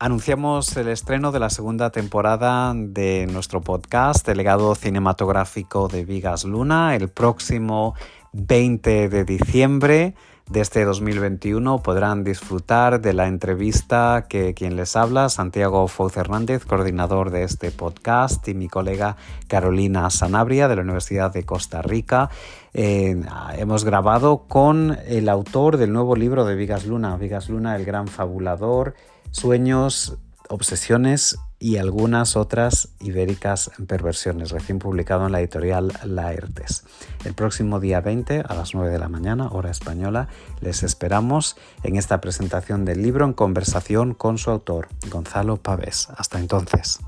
anunciamos el estreno de la segunda temporada de nuestro podcast, El legado cinematográfico de Vigas Luna, el próximo 20 de diciembre de este 2021 podrán disfrutar de la entrevista que quien les habla, Santiago Fouz Hernández, coordinador de este podcast, y mi colega Carolina Sanabria de la Universidad de Costa Rica. Eh, hemos grabado con el autor del nuevo libro de Vigas Luna, Vigas Luna, el gran fabulador, Sueños, Obsesiones y algunas otras ibéricas perversiones, recién publicado en la editorial Laertes. El próximo día 20 a las 9 de la mañana, hora española, les esperamos en esta presentación del libro en conversación con su autor, Gonzalo Pavés. Hasta entonces.